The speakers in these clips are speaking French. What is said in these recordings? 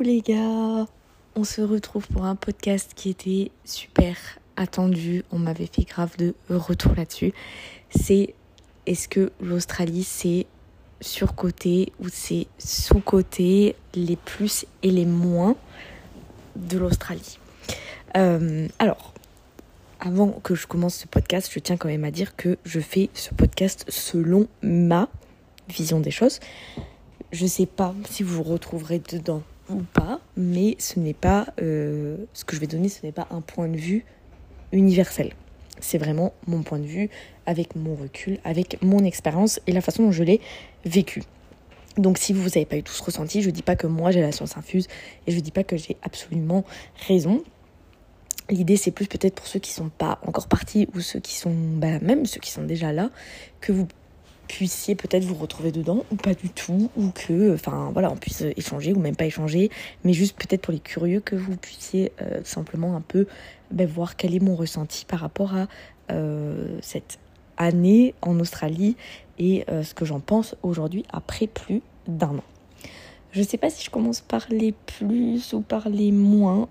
Les gars, on se retrouve pour un podcast qui était super attendu. On m'avait fait grave de retour là-dessus. C'est est-ce que l'Australie c'est surcoté ou c'est sous-côté les plus et les moins de l'Australie? Euh, alors, avant que je commence ce podcast, je tiens quand même à dire que je fais ce podcast selon ma vision des choses. Je sais pas si vous vous retrouverez dedans ou pas, mais ce n'est pas euh, ce que je vais donner, ce n'est pas un point de vue universel. C'est vraiment mon point de vue avec mon recul, avec mon expérience et la façon dont je l'ai vécu. Donc si vous n'avez pas eu tout ce ressenti, je ne dis pas que moi j'ai la science infuse et je ne dis pas que j'ai absolument raison. L'idée c'est plus peut-être pour ceux qui sont pas encore partis ou ceux qui sont, bah, même ceux qui sont déjà là, que vous puissiez peut-être vous retrouver dedans ou pas du tout ou que enfin voilà on puisse échanger ou même pas échanger mais juste peut-être pour les curieux que vous puissiez euh, simplement un peu ben, voir quel est mon ressenti par rapport à euh, cette année en Australie et euh, ce que j'en pense aujourd'hui après plus d'un an. Je sais pas si je commence par les plus ou par les moins.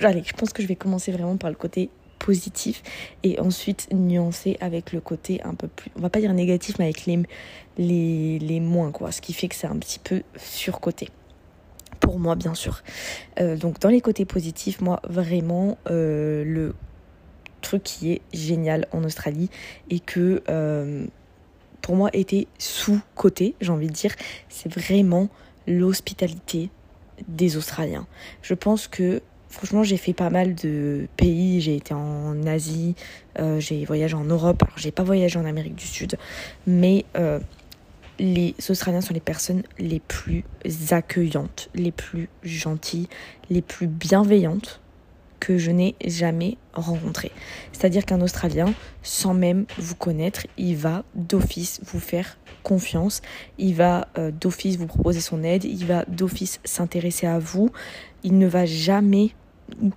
allez, je pense que je vais commencer vraiment par le côté positif et ensuite nuancer avec le côté un peu plus, on va pas dire négatif, mais avec les, les, les moins, quoi. Ce qui fait que c'est un petit peu surcoté. Pour moi, bien sûr. Euh, donc, dans les côtés positifs, moi, vraiment, euh, le truc qui est génial en Australie et que euh, pour moi était sous-côté, j'ai envie de dire, c'est vraiment l'hospitalité des Australiens. Je pense que Franchement, j'ai fait pas mal de pays. J'ai été en Asie, euh, j'ai voyagé en Europe. Alors, j'ai pas voyagé en Amérique du Sud, mais euh, les Australiens sont les personnes les plus accueillantes, les plus gentilles, les plus bienveillantes que je n'ai jamais rencontrées. C'est-à-dire qu'un Australien, sans même vous connaître, il va d'office vous faire confiance, il va euh, d'office vous proposer son aide, il va d'office s'intéresser à vous, il ne va jamais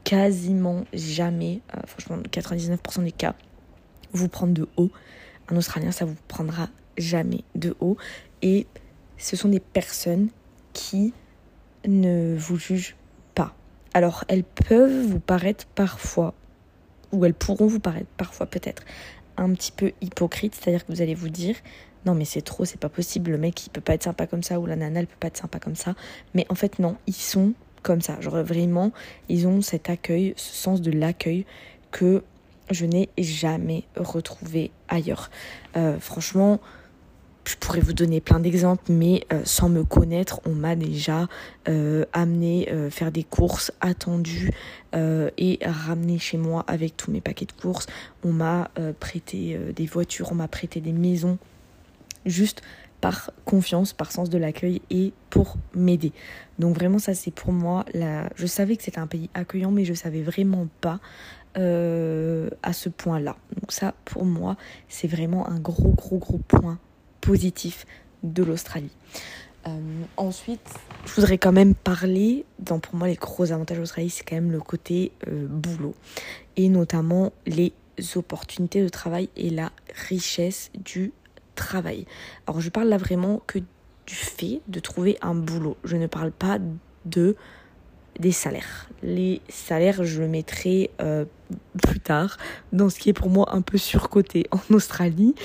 quasiment jamais, euh, franchement 99% des cas, vous prendre de haut. Un Australien, ça vous prendra jamais de haut. Et ce sont des personnes qui ne vous jugent pas. Alors, elles peuvent vous paraître parfois, ou elles pourront vous paraître parfois peut-être un petit peu hypocrites, c'est-à-dire que vous allez vous dire non mais c'est trop, c'est pas possible, le mec il peut pas être sympa comme ça ou la nana elle peut pas être sympa comme ça. Mais en fait non, ils sont comme ça. Vraiment, ils ont cet accueil, ce sens de l'accueil que je n'ai jamais retrouvé ailleurs. Euh, franchement, je pourrais vous donner plein d'exemples, mais euh, sans me connaître, on m'a déjà euh, amené faire des courses attendues et ramené chez moi avec tous mes paquets de courses. On m'a prêté des voitures, on m'a prêté des maisons, juste par confiance, par sens de l'accueil et pour m'aider. Donc vraiment ça c'est pour moi, la... je savais que c'était un pays accueillant mais je savais vraiment pas euh, à ce point-là. Donc ça pour moi c'est vraiment un gros gros gros point positif de l'Australie. Euh, ensuite, je voudrais quand même parler, pour moi les gros avantages de l'Australie, c'est quand même le côté euh, boulot et notamment les opportunités de travail et la richesse du travail. Alors je parle là vraiment que du fait de trouver un boulot. Je ne parle pas de des salaires. Les salaires, je le mettrai euh, plus tard dans ce qui est pour moi un peu surcoté en Australie.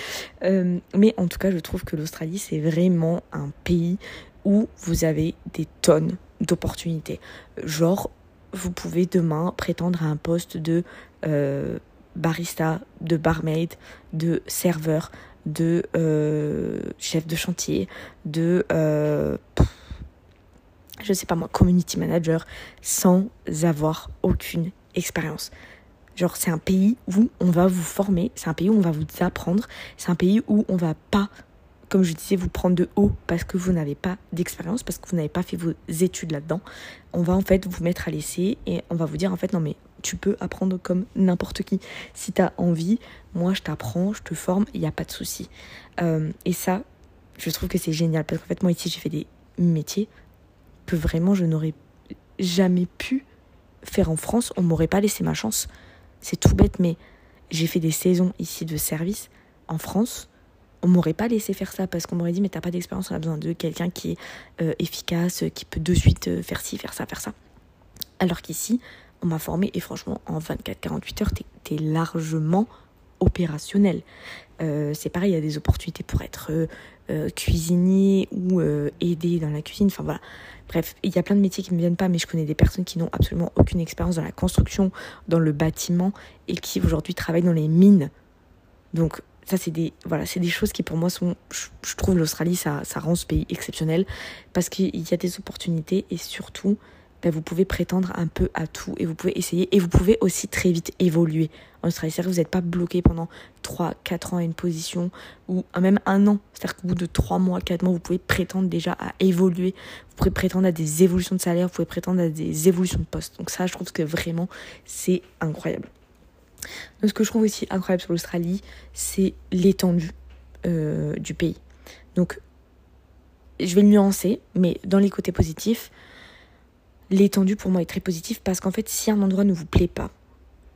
Euh, mais en tout cas, je trouve que l'Australie, c'est vraiment un pays où vous avez des tonnes d'opportunités. Genre, vous pouvez demain prétendre à un poste de euh, barista, de barmaid, de serveur, de euh, chef de chantier, de, euh, je sais pas moi, community manager, sans avoir aucune expérience. Genre, c'est un pays où on va vous former, c'est un pays où on va vous apprendre, c'est un pays où on va pas, comme je disais, vous prendre de haut parce que vous n'avez pas d'expérience, parce que vous n'avez pas fait vos études là-dedans. On va en fait vous mettre à l'essai et on va vous dire en fait, non mais tu peux apprendre comme n'importe qui. Si tu as envie, moi je t'apprends, je te forme, il n'y a pas de souci. Euh, et ça, je trouve que c'est génial parce qu'en fait, moi ici, j'ai fait des métiers que vraiment je n'aurais jamais pu faire en France. On m'aurait pas laissé ma chance. C'est tout bête, mais j'ai fait des saisons ici de service en France. on m'aurait pas laissé faire ça parce qu'on m'aurait dit mais t'as pas d'expérience, on a besoin de quelqu'un qui est euh, efficace, qui peut de suite euh, faire ci, faire ça, faire ça. Alors qu'ici, on m'a formé et franchement, en 24-48 heures, t'es es largement opérationnel. Euh, c'est pareil, il y a des opportunités pour être cuisinier ou aider dans la cuisine. Enfin voilà. Bref, il y a plein de métiers qui ne me viennent pas, mais je connais des personnes qui n'ont absolument aucune expérience dans la construction, dans le bâtiment et qui aujourd'hui travaillent dans les mines. Donc ça c'est des voilà c'est des choses qui pour moi sont je, trouve l'Australie ça, ça rend ce pays exceptionnel parce qu'il y a des opportunités et surtout ben, vous pouvez prétendre un peu à tout et vous pouvez essayer et vous pouvez aussi très vite évoluer. En Australie c'est-à-dire que vous n'êtes pas bloqué pendant 3 4 ans à une position ou même un an. C'est-à-dire qu'au bout de 3 mois 4 mois vous pouvez prétendre déjà à évoluer. Vous pouvez prétendre à des évolutions de salaire vous pouvez prétendre à des évolutions de poste. Donc ça je trouve que vraiment c'est incroyable. Ce que je trouve aussi incroyable sur l'Australie, c'est l'étendue euh, du pays. Donc, je vais le nuancer, mais dans les côtés positifs, l'étendue pour moi est très positive parce qu'en fait, si un endroit ne vous plaît pas,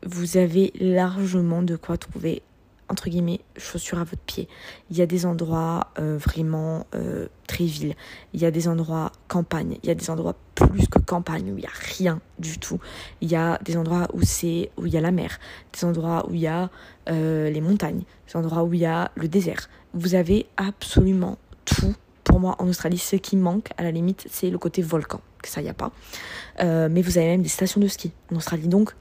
vous avez largement de quoi trouver entre guillemets, chaussures à votre pied. Il y a des endroits euh, vraiment euh, très villes. Il y a des endroits campagne. Il y a des endroits plus que campagne où il n'y a rien du tout. Il y a des endroits où c'est où il y a la mer. Des endroits où il y a euh, les montagnes. Des endroits où il y a le désert. Vous avez absolument tout. Pour moi, en Australie, ce qui manque, à la limite, c'est le côté volcan. Que ça, n'y a pas. mais vous avez même des stations de ski en Australie. Donc,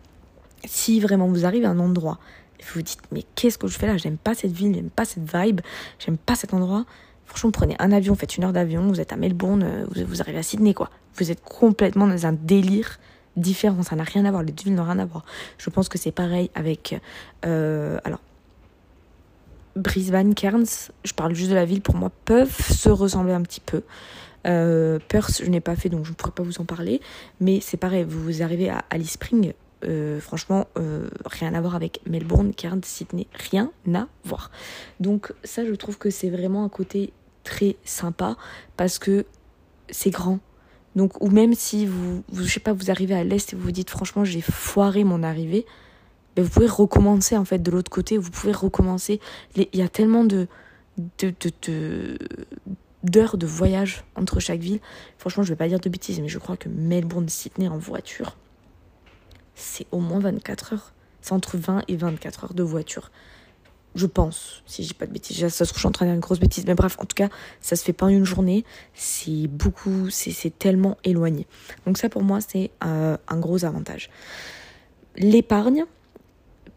si vraiment vous arrivez à un endroit vous vous dites, mais qu'est-ce que je fais là? J'aime pas cette ville, j'aime pas cette vibe, j'aime pas cet endroit. Franchement, prenez un avion, faites une heure d'avion, vous êtes à Melbourne, euh, vous, arrivez à Sydney, quoi. Vous êtes complètement dans un délire différent, ça n'a rien à voir, les deux villes n'ont rien à voir. Je pense que c'est pareil avec. Euh, alors. Brisbane, Cairns, je parle juste de la ville, pour moi, peuvent se ressembler un petit peu. Euh, Perth, je n'ai pas fait, donc je ne pourrais pas vous en parler. Mais c'est pareil, vous arrivez à Alice Spring, euh, franchement, euh, rien à voir avec Melbourne, Cairns, Sydney, rien à voir. Donc ça, je trouve que c'est vraiment un côté très sympa parce que c'est grand. Donc, ou même si vous, vous, je sais pas, vous arrivez à l'est et vous vous dites franchement j'ai foiré mon arrivée, ben vous pouvez recommencer en fait de l'autre côté. Vous pouvez recommencer. Il y a tellement de, d'heures de voyage entre chaque ville. Franchement, je vais pas dire de bêtises, mais je crois que Melbourne, Sydney en voiture, c'est au moins 24 heures. C'est entre 20 et 24 heures de voiture. Je pense, si je dis pas de bêtises. Ça se trouve, je suis en train de dire une grosse bêtise. Mais bref, en tout cas, ça se fait pas en une journée. C'est beaucoup, c'est tellement éloigné. Donc ça, pour moi, c'est euh, un gros avantage. L'épargne,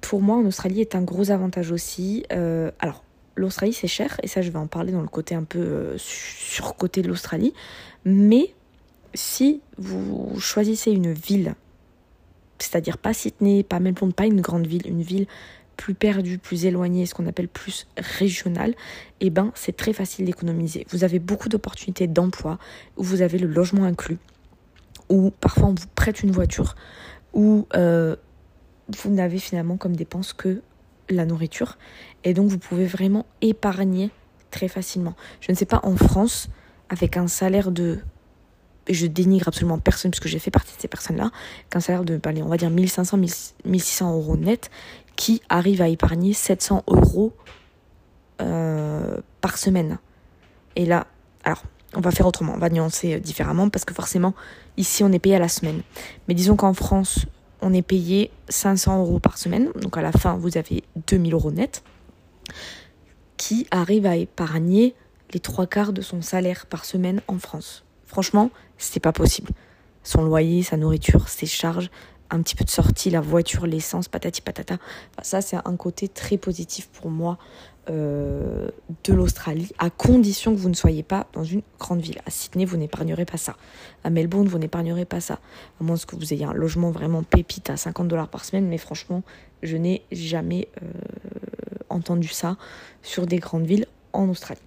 pour moi, en Australie, est un gros avantage aussi. Euh, alors, l'Australie, c'est cher. Et ça, je vais en parler dans le côté un peu euh, sur côté de l'Australie. Mais si vous choisissez une ville c'est-à-dire pas Sydney, pas Melbourne, pas une grande ville, une ville plus perdue, plus éloignée, ce qu'on appelle plus régionale, eh ben c'est très facile d'économiser. Vous avez beaucoup d'opportunités d'emploi où vous avez le logement inclus, où parfois on vous prête une voiture, où euh, vous n'avez finalement comme dépense que la nourriture, et donc vous pouvez vraiment épargner très facilement. Je ne sais pas en France, avec un salaire de je dénigre absolument personne puisque j'ai fait partie de ces personnes-là, qu'un salaire de, on va dire 1500, 1600 euros net, qui arrive à épargner 700 euros euh, par semaine. Et là, alors, on va faire autrement, on va nuancer euh, différemment parce que forcément, ici, on est payé à la semaine. Mais disons qu'en France, on est payé 500 euros par semaine, donc à la fin, vous avez 2000 euros net, qui arrive à épargner les trois quarts de son salaire par semaine en France. Franchement, c'est pas possible. Son loyer, sa nourriture, ses charges, un petit peu de sortie, la voiture, l'essence, patati patata. ça, c'est un côté très positif pour moi euh, de l'Australie, à condition que vous ne soyez pas dans une grande ville. À Sydney, vous n'épargnerez pas ça. À Melbourne, vous n'épargnerez pas ça. À moins que vous ayez un logement vraiment pépite à 50 dollars par semaine, mais franchement, je n'ai jamais euh, entendu ça sur des grandes villes en Australie.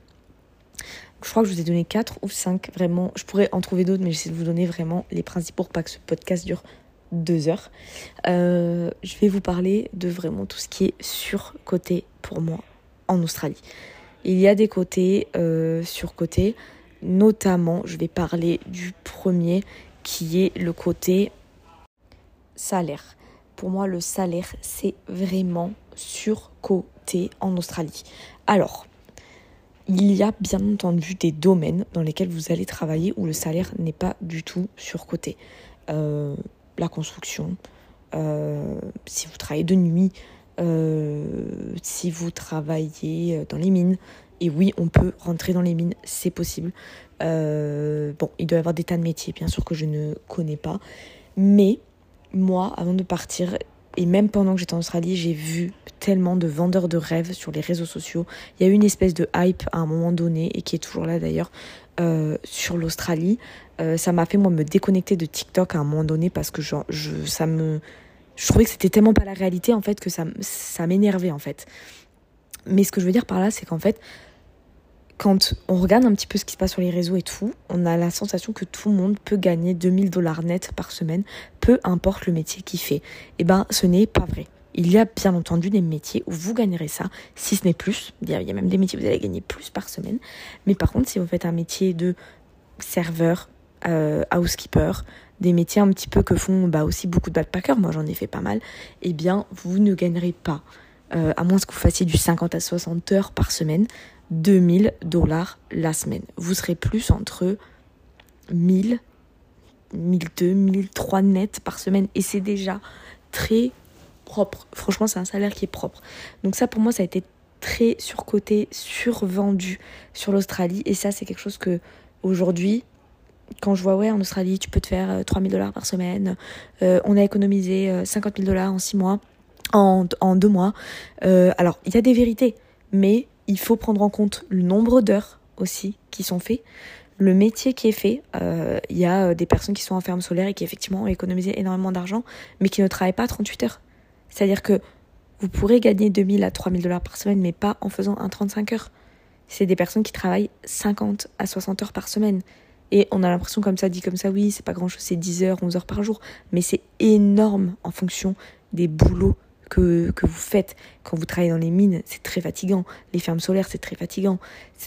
Je crois que je vous ai donné 4 ou 5 vraiment. Je pourrais en trouver d'autres, mais j'essaie de vous donner vraiment les principaux pour pas que ce podcast dure 2 heures. Euh, je vais vous parler de vraiment tout ce qui est surcoté pour moi en Australie. Il y a des côtés euh, surcotés, notamment, je vais parler du premier qui est le côté salaire. Pour moi, le salaire, c'est vraiment surcoté en Australie. Alors, il y a bien entendu des domaines dans lesquels vous allez travailler où le salaire n'est pas du tout surcoté. Euh, la construction, euh, si vous travaillez de nuit, euh, si vous travaillez dans les mines, et oui, on peut rentrer dans les mines, c'est possible. bon, il doit y avoir des tas de métiers, bien sûr, que je ne connais pas. Mais moi, avant de partir, et même pendant que j'étais en Australie, j'ai vu tellement de vendeurs de rêves sur les réseaux sociaux. Il y a eu une espèce de hype à un moment donné, et qui est toujours là d'ailleurs, euh, sur l'Australie. Euh, ça m'a fait moi me déconnecter de TikTok à un moment donné parce que genre, je, ça me, je trouvais que c'était tellement pas la réalité en fait que ça, ça m'énervait en fait. Mais ce que je veux dire par là, c'est qu'en fait, quand on regarde un petit peu ce qui se passe sur les réseaux et tout, on a la sensation que tout le monde peut gagner 2000 dollars net par semaine, peu importe le métier qu'il fait. Eh ben, ce n'est pas vrai. Il y a bien entendu des métiers où vous gagnerez ça, si ce n'est plus. Il y a même des métiers où vous allez gagner plus par semaine. Mais par contre, si vous faites un métier de serveur, euh, housekeeper, des métiers un petit peu que font bah, aussi beaucoup de backpackers, moi j'en ai fait pas mal, eh bien, vous ne gagnerez pas, euh, à moins que vous fassiez du 50 à 60 heures par semaine, 2000 dollars la semaine. Vous serez plus entre 1000, 1002, 1003 net par semaine. Et c'est déjà très propre. Franchement, c'est un salaire qui est propre. Donc ça, pour moi, ça a été très surcoté, survendu sur l'Australie. Et ça, c'est quelque chose que aujourd'hui, quand je vois, ouais, en Australie, tu peux te faire 3000 euh, dollars par semaine. Euh, on a économisé 50 000 dollars en 6 mois, en, en 2 mois. Euh, alors, il y a des vérités, mais il faut prendre en compte le nombre d'heures aussi qui sont faites, le métier qui est fait. Euh, il y a euh, des personnes qui sont en ferme solaire et qui effectivement ont économisé énormément d'argent, mais qui ne travaillent pas 38 heures. C'est-à-dire que vous pourrez gagner 2000 à 3000 dollars par semaine, mais pas en faisant un 35 heures. C'est des personnes qui travaillent 50 à 60 heures par semaine. Et on a l'impression comme ça, dit comme ça, oui, c'est pas grand chose, c'est 10 heures, 11 heures par jour. Mais c'est énorme en fonction des boulots que, vous faites quand vous travaillez dans les mines, c'est très fatigant. Les fermes solaires, c'est très fatigant.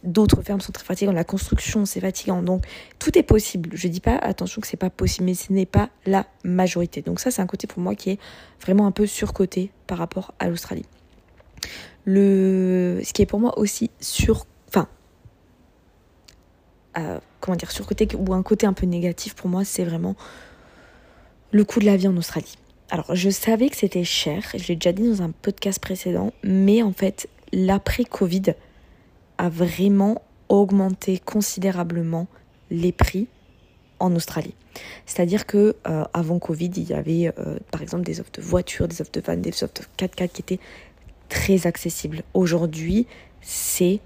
D'autres fermes sont très fatigantes. La construction, c'est fatigant. Donc, tout est possible. Je dis pas, attention, que c'est pas possible, mais ce n'est pas la majorité. Donc, ça, c'est un côté pour moi qui est vraiment un peu surcoté par rapport à l'Australie. Le... Ce qui est pour moi aussi sur. Comment dire, surcoté ou un côté un peu négatif pour moi, c'est vraiment le coût de la vie en Australie. Alors, je savais que c'était cher, je l'ai déjà dit dans un podcast précédent, mais en fait, l'après-Covid a vraiment augmenté considérablement les prix en Australie. C'est-à-dire que euh, avant Covid, il y avait euh, par exemple des offres de voitures, des offres de vannes, des offres de 4x4 qui étaient très accessibles. Aujourd'hui, c'est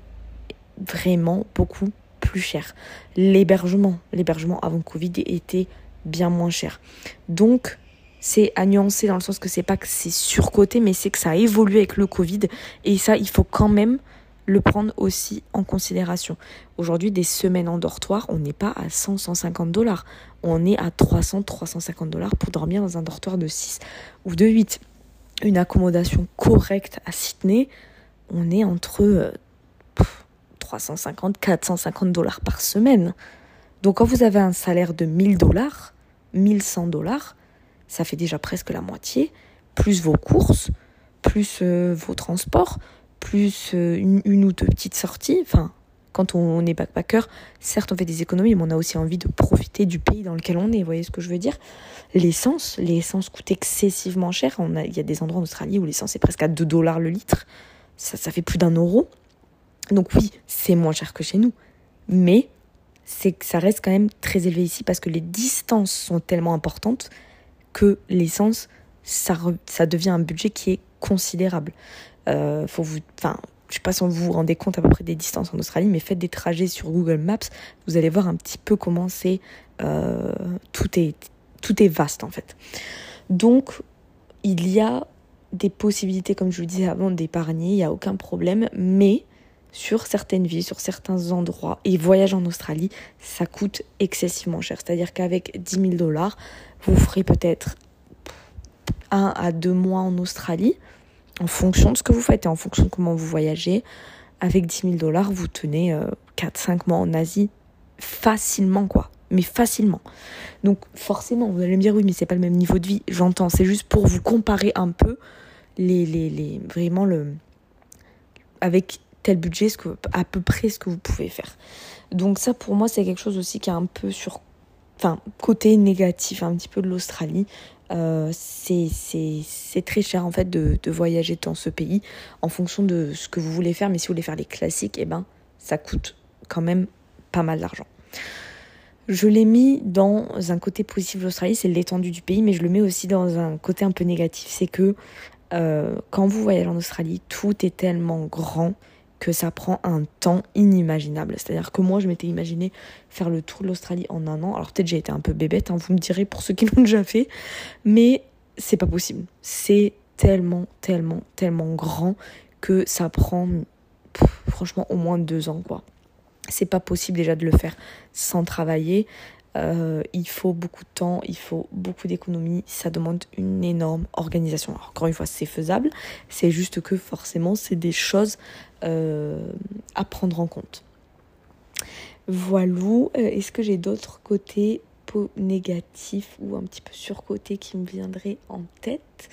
vraiment beaucoup plus cher. L'hébergement, l'hébergement avant Covid était bien moins cher. Donc c'est à nuancer dans le sens que c'est pas que c'est surcoté, mais c'est que ça a évolué avec le Covid. Et ça, il faut quand même le prendre aussi en considération. Aujourd'hui, des semaines en dortoir, on n'est pas à 100-150 dollars. On est à 300-350 dollars pour dormir dans un dortoir de 6 ou de 8. Une accommodation correcte à Sydney, on est entre 350-450 euh, dollars par semaine. Donc quand vous avez un salaire de 1000 dollars, 1100 dollars, ça fait déjà presque la moitié, plus vos courses, plus euh, vos transports, plus euh, une, ou deux petites sorties. Enfin, quand on, est backpacker, certes on fait des économies, mais on a aussi envie de profiter du pays dans lequel on est. Vous voyez ce que je veux dire? L'essence, l'essence coûte excessivement cher. Il y a des endroits en Australie où l'essence est presque à 2 dollars le litre. Ça, ça fait plus d'un euro. Donc oui, c'est moins cher que chez nous. Mais c'est que ça reste quand même très élevé ici parce que les distances sont tellement importantes que l'essence, ça, ça devient un budget qui est considérable. Euh, faut vous, enfin, je sais pas si vous vous rendez compte à peu près des distances en Australie, mais faites des trajets sur Google Maps, vous allez voir un petit peu comment c'est. Euh, tout, est, tout est vaste en fait. Donc, il y a des possibilités, comme je vous disais avant, d'épargner, il n'y a aucun problème, mais sur certaines villes, sur certains endroits, et voyager en Australie, ça coûte excessivement cher. C'est-à-dire qu'avec 10 000 dollars, vous ferez peut-être un à deux mois en Australie, en fonction de ce que vous faites et en fonction de comment vous voyagez. Avec 10 000 dollars, vous tenez 4-5 euh, mois en Asie facilement, quoi. Mais facilement. Donc forcément, vous allez me dire, oui, mais c'est pas le même niveau de vie. J'entends, c'est juste pour vous comparer un peu les, les, les, vraiment le, avec tel budget, ce à peu près ce que vous pouvez faire. Donc ça pour moi c'est quelque chose aussi qui est un peu sur enfin côté négatif un petit peu de l'Australie. Euh, c'est très cher en fait de, de, voyager dans ce pays en fonction de ce que vous voulez faire. Mais si vous voulez faire les classiques, eh ben ça coûte quand même pas mal d'argent. Je l'ai mis dans un côté positif de l'Australie, c'est l'étendue du pays, mais je le mets aussi dans un côté un peu négatif, c'est que euh, quand vous voyagez en Australie, tout est tellement grand que ça prend un temps inimaginable. C'est-à-dire que moi, je m'étais imaginé faire le tour de l'Australie en un an. Alors peut-être j'ai été un peu bébête, hein, vous me direz pour ceux qui l'ont déjà fait, mais c'est pas possible. C'est tellement, tellement, tellement grand que ça prend franchement au moins deux ans, quoi. C'est pas possible déjà de le faire sans travailler. Euh, il faut beaucoup de temps, il faut beaucoup d'économie, ça demande une énorme organisation. encore une fois, c'est faisable, c'est juste que forcément, c'est des choses euh, à prendre en compte. Voilà, euh, est-ce que j'ai d'autres côtés négatifs ou un petit peu surcotés qui me viendraient en tête?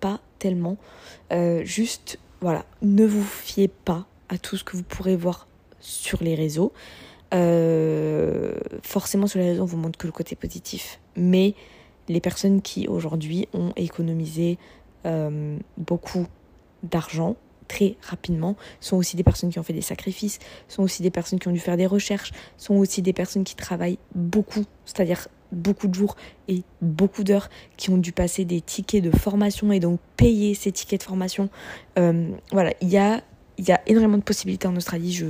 Pas tellement. juste, voilà, ne vous fiez pas à tout ce que vous pourrez voir sur les réseaux. Euh, forcément, sur les réseaux, on vous montre que le côté positif. Mais les personnes qui aujourd'hui ont économisé euh, beaucoup d'argent très rapidement sont aussi des personnes qui ont fait des sacrifices, sont aussi des personnes qui ont dû faire des recherches, sont aussi des personnes qui travaillent beaucoup, c'est-à-dire beaucoup de jours et beaucoup d'heures, qui ont dû passer des tickets de formation et donc payer ces tickets de formation. Euh, voilà, il y a il y a énormément de possibilités en Australie, je,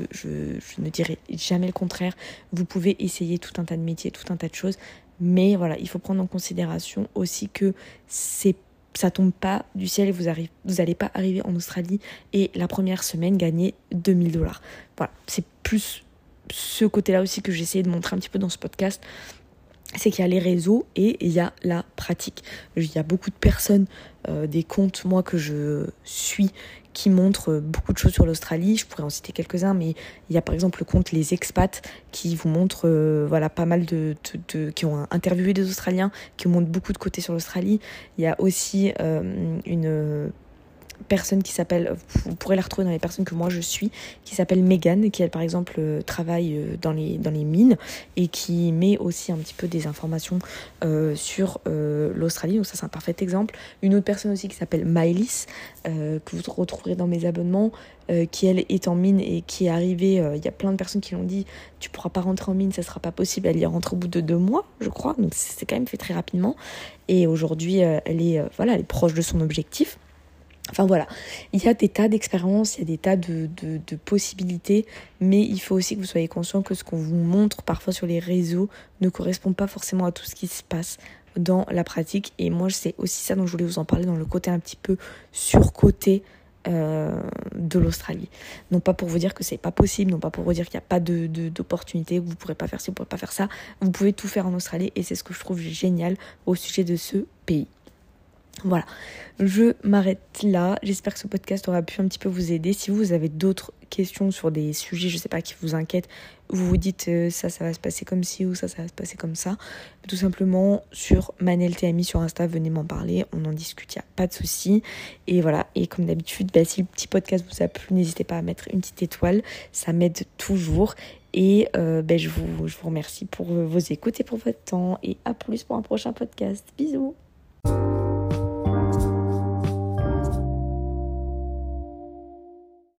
ne dirai jamais le contraire. Vous pouvez essayer tout un tas de métiers, tout un tas de choses, mais voilà, il faut prendre en considération aussi que c'est ça tombe pas du ciel et vous n'allez pas arriver en Australie et la première semaine gagner 2000 dollars. Voilà, c'est plus ce côté-là aussi que j'ai de montrer un petit peu dans ce podcast c'est qu'il y a les réseaux et il y a la pratique. Il y a beaucoup de personnes, euh, des comptes, moi, que je suis, qui montrent beaucoup de choses sur l'Australie. Je pourrais en citer quelques-uns, mais il y a par exemple le compte Les Expats qui vous montre euh, voilà, pas mal de, de, qui ont interviewé des Australiens, qui montrent beaucoup de côtés sur l'Australie. Il y a aussi euh, une personne qui s'appelle, vous pourrez la retrouver dans les personnes que moi je suis, qui s'appelle Megan, qui elle par exemple euh, travaille euh, dans les, dans les mines et qui met aussi un petit peu des informations euh, sur l'Australie, donc ça c'est un parfait exemple. Une autre personne aussi qui s'appelle Mylis, que vous retrouverez dans mes abonnements, qui elle est en mine et qui est arrivée, il y a plein de personnes qui l'ont dit, tu pourras pas rentrer en mine, ça sera pas possible, elle y rentre au bout de deux mois, je crois, donc c'est quand même fait très rapidement. Et aujourd'hui, elle est, voilà, elle est proche de son objectif. Enfin voilà, il y a des tas d'expériences, il y a des tas de, possibilités, mais il faut aussi que vous soyez conscient que ce qu'on vous montre parfois sur les réseaux ne correspond pas forcément à tout ce qui se passe dans la pratique. Et moi, c'est aussi ça dont je voulais vous en parler dans le côté un petit peu surcoté euh, de l'Australie. Non pas pour vous dire que c'est pas possible, non pas pour vous dire qu'il n'y a pas de, d'opportunités, que vous pourrez pas faire ci, vous pourrez pas faire ça. Vous pouvez tout faire en Australie et c'est ce que je trouve génial au sujet de ce pays. Voilà, je m'arrête là. J'espère que ce podcast aura pu un petit peu vous aider. Si vous avez d'autres questions sur des sujets, je sais pas, qui vous inquiètent, vous vous dites euh, ça, ça va se passer comme ci ou ça, ça va se passer comme ça, tout simplement sur Manel TMI sur Insta, venez m'en parler, on en discute, il n'y a pas de souci. Et voilà, et comme d'habitude, bah, si le petit podcast vous a plu, n'hésitez pas à mettre une petite étoile, ça m'aide toujours. Et euh, ben, je, vous, je vous remercie pour vos écoutes et pour votre temps. Et à plus pour un prochain podcast. Bisous